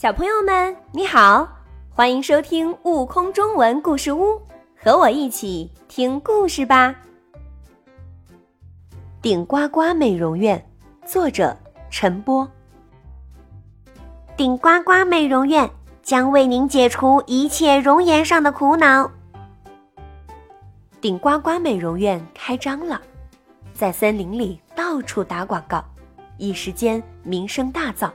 小朋友们，你好，欢迎收听《悟空中文故事屋》，和我一起听故事吧。顶呱呱美容院，作者陈波。顶呱呱美容院将为您解除一切容颜上的苦恼。顶呱呱美容院开张了，在森林里到处打广告，一时间名声大噪。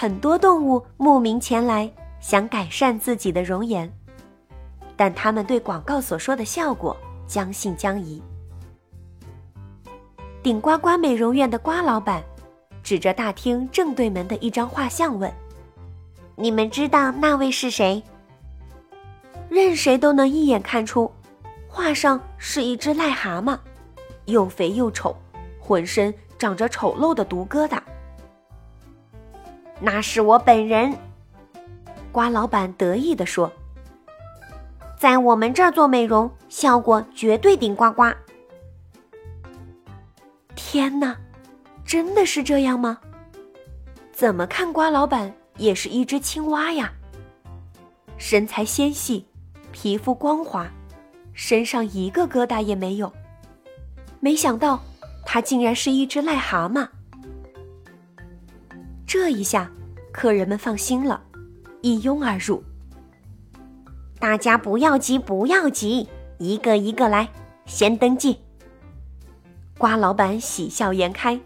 很多动物慕名前来，想改善自己的容颜，但他们对广告所说的效果将信将疑。顶呱呱美容院的瓜老板指着大厅正对门的一张画像问：“你们知道那位是谁？”任谁都能一眼看出，画上是一只癞蛤蟆，又肥又丑，浑身长着丑陋的毒疙瘩。那是我本人，瓜老板得意地说：“在我们这儿做美容，效果绝对顶呱呱。”天哪，真的是这样吗？怎么看瓜老板也是一只青蛙呀，身材纤细，皮肤光滑，身上一个疙瘩也没有。没想到他竟然是一只癞蛤蟆。这一下，客人们放心了，一拥而入。大家不要急，不要急，一个一个来，先登记。瓜老板喜笑颜开。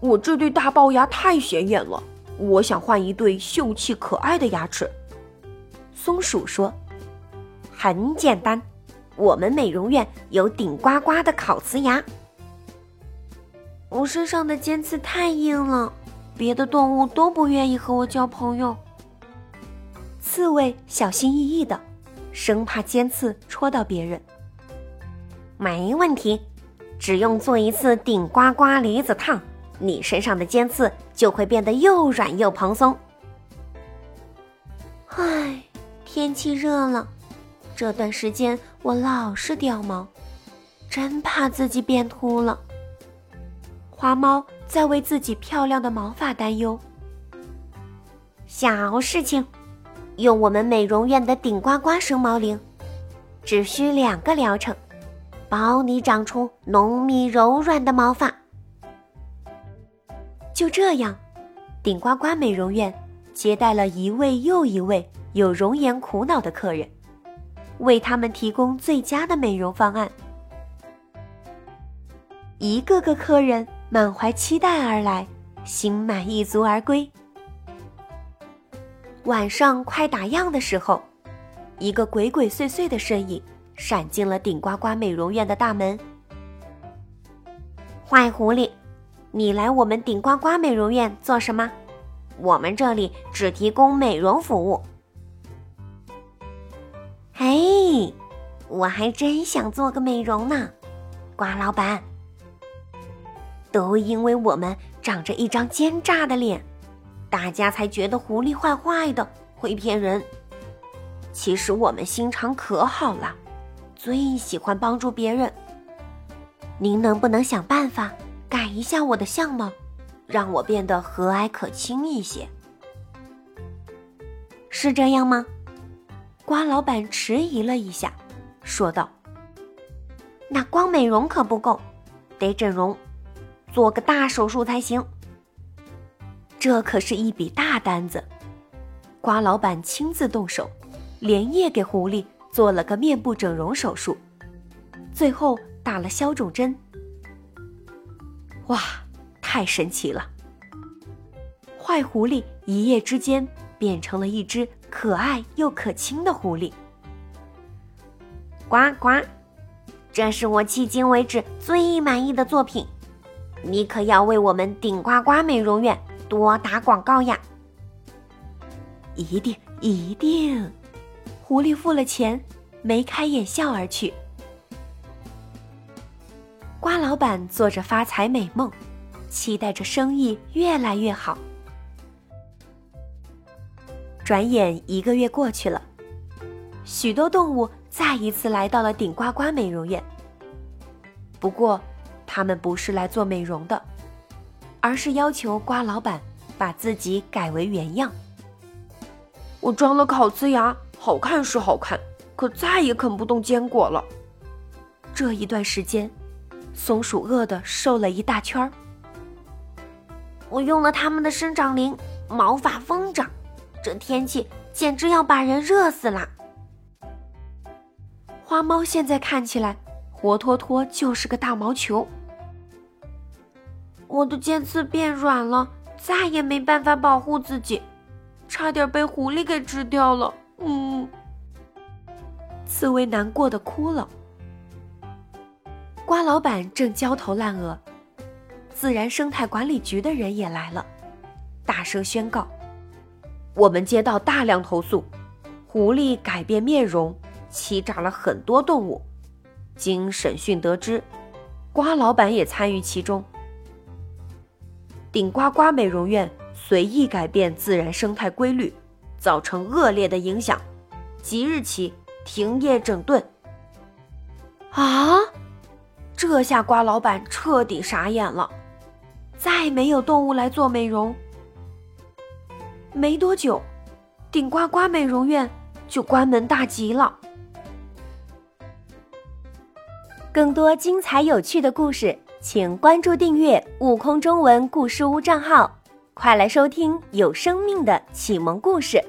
我这对大龅牙太显眼了，我想换一对秀气可爱的牙齿。松鼠说：“很简单，我们美容院有顶呱呱的烤瓷牙。”我身上的尖刺太硬了。别的动物都不愿意和我交朋友。刺猬小心翼翼的，生怕尖刺戳到别人。没问题，只用做一次顶呱呱离子烫，你身上的尖刺就会变得又软又蓬松。唉，天气热了，这段时间我老是掉毛，真怕自己变秃了。花猫。在为自己漂亮的毛发担忧。小事情，用我们美容院的顶呱呱生毛灵，只需两个疗程，保你长出浓密柔软的毛发。就这样，顶呱呱美容院接待了一位又一位有容颜苦恼的客人，为他们提供最佳的美容方案。一个个客人。满怀期待而来，心满意足而归。晚上快打烊的时候，一个鬼鬼祟祟的身影闪进了顶呱呱美容院的大门。坏狐狸，你来我们顶呱呱美容院做什么？我们这里只提供美容服务。嘿，我还真想做个美容呢，瓜老板。都因为我们长着一张奸诈的脸，大家才觉得狐狸坏坏的，会骗人。其实我们心肠可好了，最喜欢帮助别人。您能不能想办法改一下我的相貌，让我变得和蔼可亲一些？是这样吗？瓜老板迟疑了一下，说道：“那光美容可不够，得整容。”做个大手术才行，这可是一笔大单子。瓜老板亲自动手，连夜给狐狸做了个面部整容手术，最后打了消肿针。哇，太神奇了！坏狐狸一夜之间变成了一只可爱又可亲的狐狸。呱呱，这是我迄今为止最满意的作品。你可要为我们顶呱呱美容院多打广告呀！一定一定！狐狸付了钱，眉开眼笑而去。瓜老板做着发财美梦，期待着生意越来越好。转眼一个月过去了，许多动物再一次来到了顶呱呱美容院。不过，他们不是来做美容的，而是要求瓜老板把自己改为原样。我装了烤瓷牙，好看是好看，可再也啃不动坚果了。这一段时间，松鼠饿得瘦了一大圈儿。我用了它们的生长灵，毛发疯长，这天气简直要把人热死啦！花猫现在看起来活脱脱就是个大毛球。我的尖刺变软了，再也没办法保护自己，差点被狐狸给吃掉了。嗯，刺猬难过的哭了。瓜老板正焦头烂额，自然生态管理局的人也来了，大声宣告：“我们接到大量投诉，狐狸改变面容，欺诈了很多动物。经审讯得知，瓜老板也参与其中。顶呱呱美容院随意改变自然生态规律，造成恶劣的影响，即日起停业整顿。”啊！这下瓜老板彻底傻眼了，再没有动物来做美容。没多久，顶呱呱美容院就关门大吉了。更多精彩有趣的故事，请关注订阅“悟空中文故事屋”账号，快来收听有生命的启蒙故事。